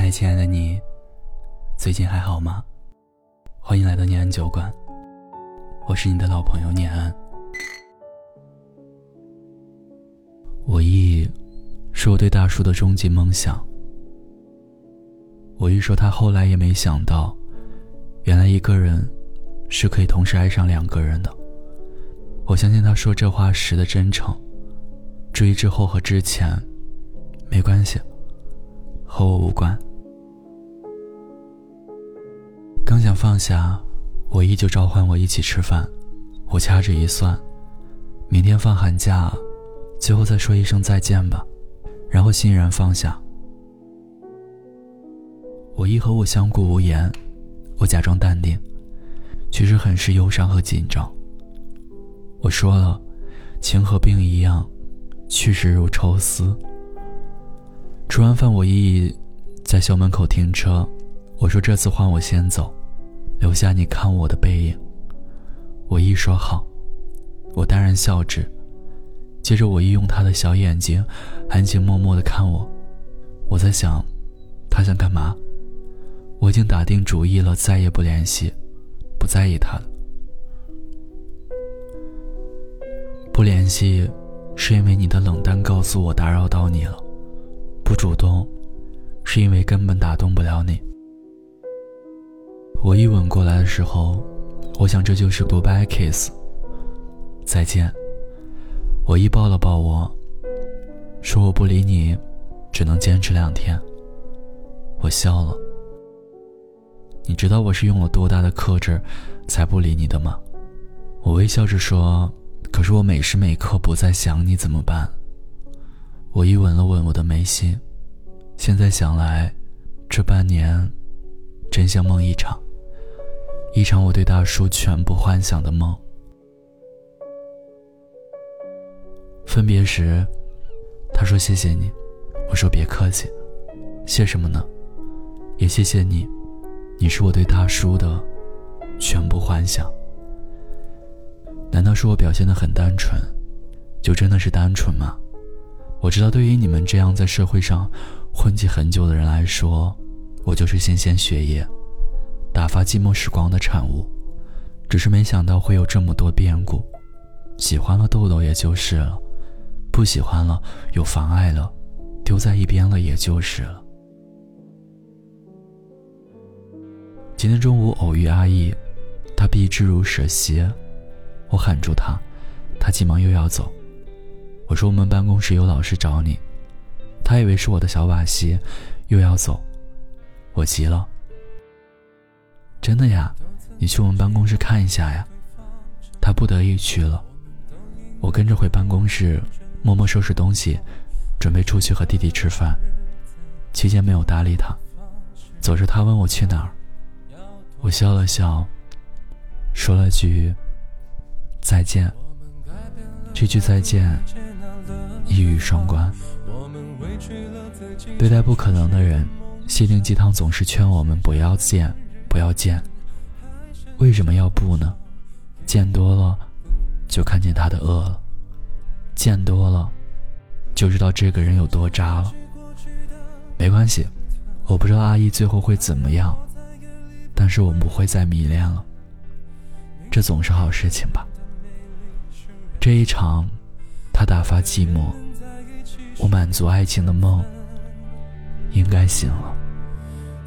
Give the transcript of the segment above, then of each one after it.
嗨，亲爱的你，最近还好吗？欢迎来到念安酒馆，我是你的老朋友念安。我意是我对大叔的终极梦想。我一说，他后来也没想到，原来一个人是可以同时爱上两个人的。我相信他说这话时的真诚。至于之后和之前，没关系，和我无关。放下，我依旧召唤我一起吃饭。我掐指一算，明天放寒假，最后再说一声再见吧，然后欣然放下。我一和我相顾无言，我假装淡定，其实很是忧伤和紧张。我说了，情和病一样，去时如抽丝。吃完饭，我依依在校门口停车，我说这次换我先走，留下你看我的背影。我一说好，我淡然笑之，接着我一用他的小眼睛，含情脉脉的看我。我在想，他想干嘛？我已经打定主意了，再也不联系，不在意他了。不联系，是因为你的冷淡告诉我打扰到你了；不主动，是因为根本打动不了你。我一吻过来的时候，我想这就是 goodbye kiss，再见。我一抱了抱我，说我不理你，只能坚持两天。我笑了。你知道我是用了多大的克制，才不理你的吗？我微笑着说：“可是我每时每刻不再想你，怎么办？”我一吻了吻我的眉心，现在想来，这半年，真像梦一场，一场我对大叔全部幻想的梦。分别时，他说：“谢谢你。”我说：“别客气，谢什么呢？也谢谢你。”你是我对大叔的全部幻想。难道是我表现的很单纯，就真的是单纯吗？我知道，对于你们这样在社会上混迹很久的人来说，我就是新鲜血液，打发寂寞时光的产物。只是没想到会有这么多变故，喜欢了豆豆也就是了，不喜欢了有妨碍了，丢在一边了也就是了。今天中午偶遇阿义，他避之如蛇蝎，我喊住他，他急忙又要走。我说我们办公室有老师找你，他以为是我的小把戏，又要走。我急了，真的呀，你去我们办公室看一下呀。他不得已去了，我跟着回办公室，默默收拾东西，准备出去和弟弟吃饭。期间没有搭理他，走着他问我去哪儿。我笑了笑，说了句“再见”。这句再见一语双关。对待不可能的人，心灵鸡汤总是劝我们不要见，不要见。为什么要不呢？见多了，就看见他的恶了；见多了，就知道这个人有多渣了。没关系，我不知道阿姨最后会怎么样。但是我们不会再迷恋了，这总是好事情吧。这一场，他打发寂寞，我满足爱情的梦，应该醒了。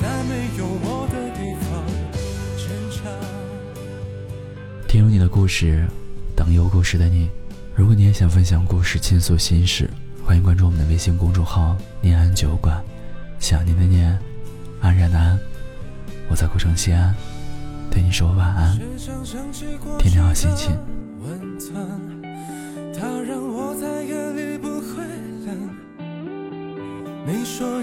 在没有我的地方坚强。听有你的故事，等有故事的你。如果你也想分享故事、倾诉心事，欢迎关注我们的微信公众号“念安酒馆”。想念的念，安然的安。我在古城西安，对你说晚安，天天好心情。他让我在夜里不会冷。你说